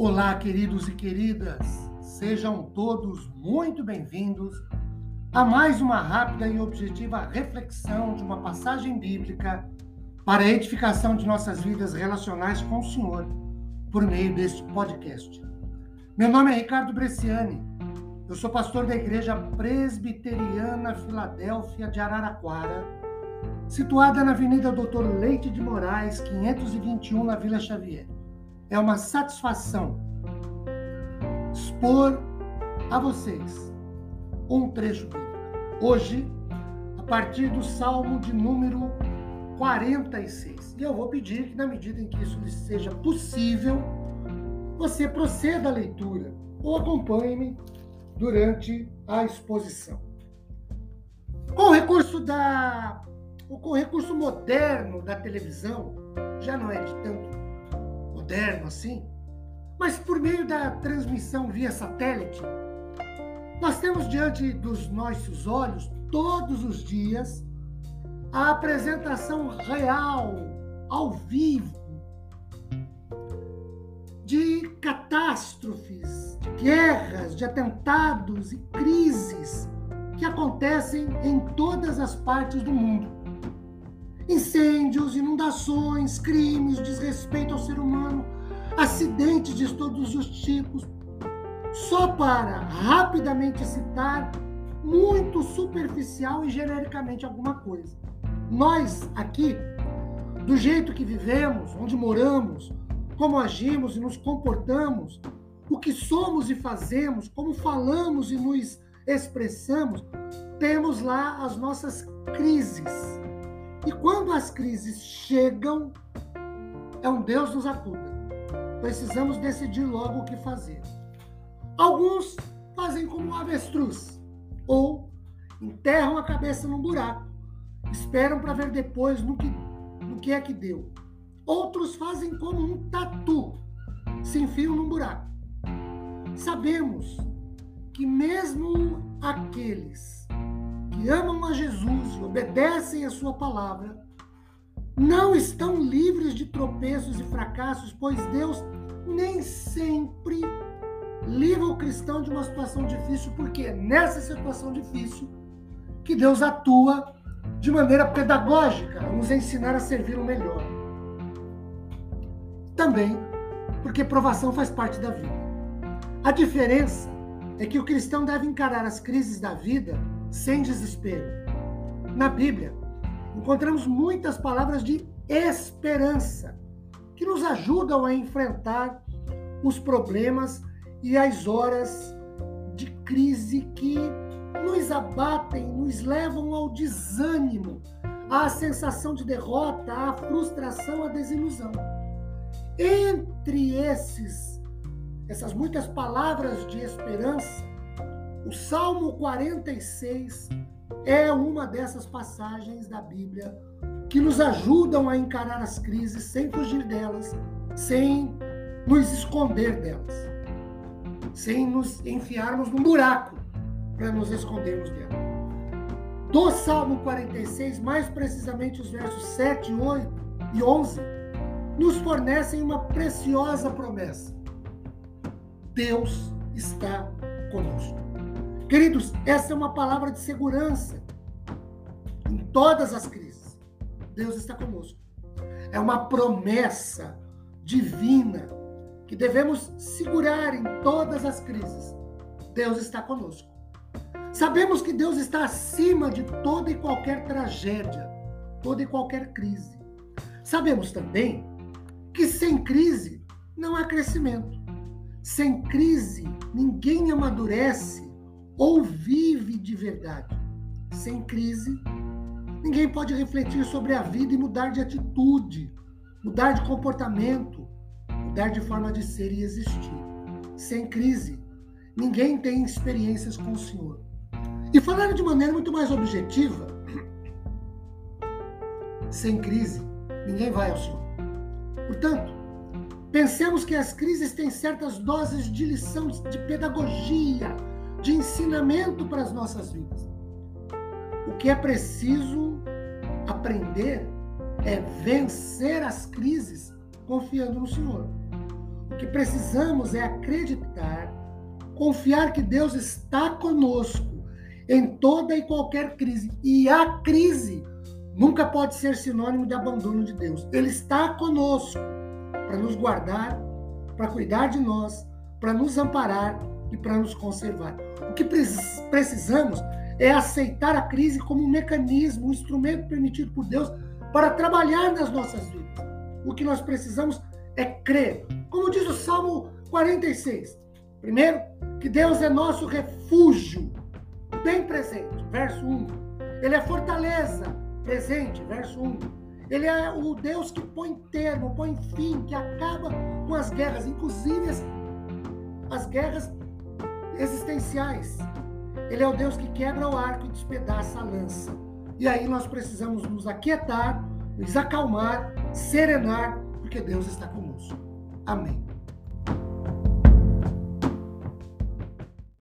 Olá, queridos e queridas, sejam todos muito bem-vindos a mais uma rápida e objetiva reflexão de uma passagem bíblica para a edificação de nossas vidas relacionais com o Senhor por meio deste podcast. Meu nome é Ricardo Bresciani, eu sou pastor da Igreja Presbiteriana Filadélfia de Araraquara, situada na Avenida Doutor Leite de Moraes, 521, na Vila Xavier. É uma satisfação expor a vocês um trecho bíblico. Hoje, a partir do Salmo de número 46. E eu vou pedir que, na medida em que isso lhe seja possível, você proceda à leitura ou acompanhe-me durante a exposição. Com o recurso da com o recurso moderno da televisão, já não é de tanto moderno assim, mas por meio da transmissão via satélite, nós temos diante dos nossos olhos todos os dias a apresentação real, ao vivo, de catástrofes, de guerras, de atentados e crises que acontecem em todas as partes do mundo. Incêndios, inundações, crimes, desrespeito todos os tipos. Só para rapidamente citar, muito superficial e genericamente alguma coisa. Nós aqui, do jeito que vivemos, onde moramos, como agimos e nos comportamos, o que somos e fazemos, como falamos e nos expressamos, temos lá as nossas crises. E quando as crises chegam, é um Deus nos acuda. Precisamos decidir logo o que fazer. Alguns fazem como um avestruz, ou enterram a cabeça num buraco, esperam para ver depois no que, no que é que deu. Outros fazem como um tatu, se enfiam num buraco. Sabemos que mesmo aqueles que amam a Jesus e obedecem a sua palavra não estão livres de tropeços e fracassos, pois Deus nem sempre livra o cristão de uma situação difícil, porque é nessa situação difícil que Deus atua de maneira pedagógica, a nos ensinar a servir o melhor. Também porque provação faz parte da vida. A diferença é que o cristão deve encarar as crises da vida sem desespero. Na Bíblia, encontramos muitas palavras de esperança que nos ajudam a enfrentar os problemas e as horas de crise que nos abatem, nos levam ao desânimo, à sensação de derrota, à frustração, à desilusão. Entre esses, essas muitas palavras de esperança, o Salmo 46 é uma dessas passagens da Bíblia que nos ajudam a encarar as crises sem fugir delas, sem nos esconder delas, sem nos enfiarmos num buraco para nos escondermos dela. Do Salmo 46, mais precisamente os versos 7, 8 e 11, nos fornecem uma preciosa promessa. Deus está conosco. Queridos, essa é uma palavra de segurança em todas as crises. Deus está conosco. É uma promessa divina que devemos segurar em todas as crises. Deus está conosco. Sabemos que Deus está acima de toda e qualquer tragédia, toda e qualquer crise. Sabemos também que sem crise não há crescimento. Sem crise, ninguém amadurece ou vive de verdade. Sem crise, ninguém pode refletir sobre a vida e mudar de atitude, mudar de comportamento, mudar de forma de ser e existir. Sem crise, ninguém tem experiências com o Senhor. E falando de maneira muito mais objetiva, sem crise, ninguém vai ao Senhor. Portanto, pensemos que as crises têm certas doses de lição, de pedagogia, de ensinamento para as nossas vidas. O que é preciso aprender é vencer as crises confiando no Senhor. O que precisamos é acreditar, confiar que Deus está conosco em toda e qualquer crise. E a crise nunca pode ser sinônimo de abandono de Deus. Ele está conosco para nos guardar, para cuidar de nós, para nos amparar e para nos conservar. O que precisamos é aceitar a crise como um mecanismo, um instrumento permitido por Deus para trabalhar nas nossas vidas. O que nós precisamos é crer. Como diz o Salmo 46. Primeiro, que Deus é nosso refúgio, bem presente, verso 1. Ele é fortaleza, presente, verso 1. Ele é o Deus que põe termo, põe fim, que acaba com as guerras, inclusive as, as guerras existenciais. Ele é o Deus que quebra o arco e despedaça a lança. E aí nós precisamos nos aquietar, nos acalmar, serenar, porque Deus está conosco. Amém.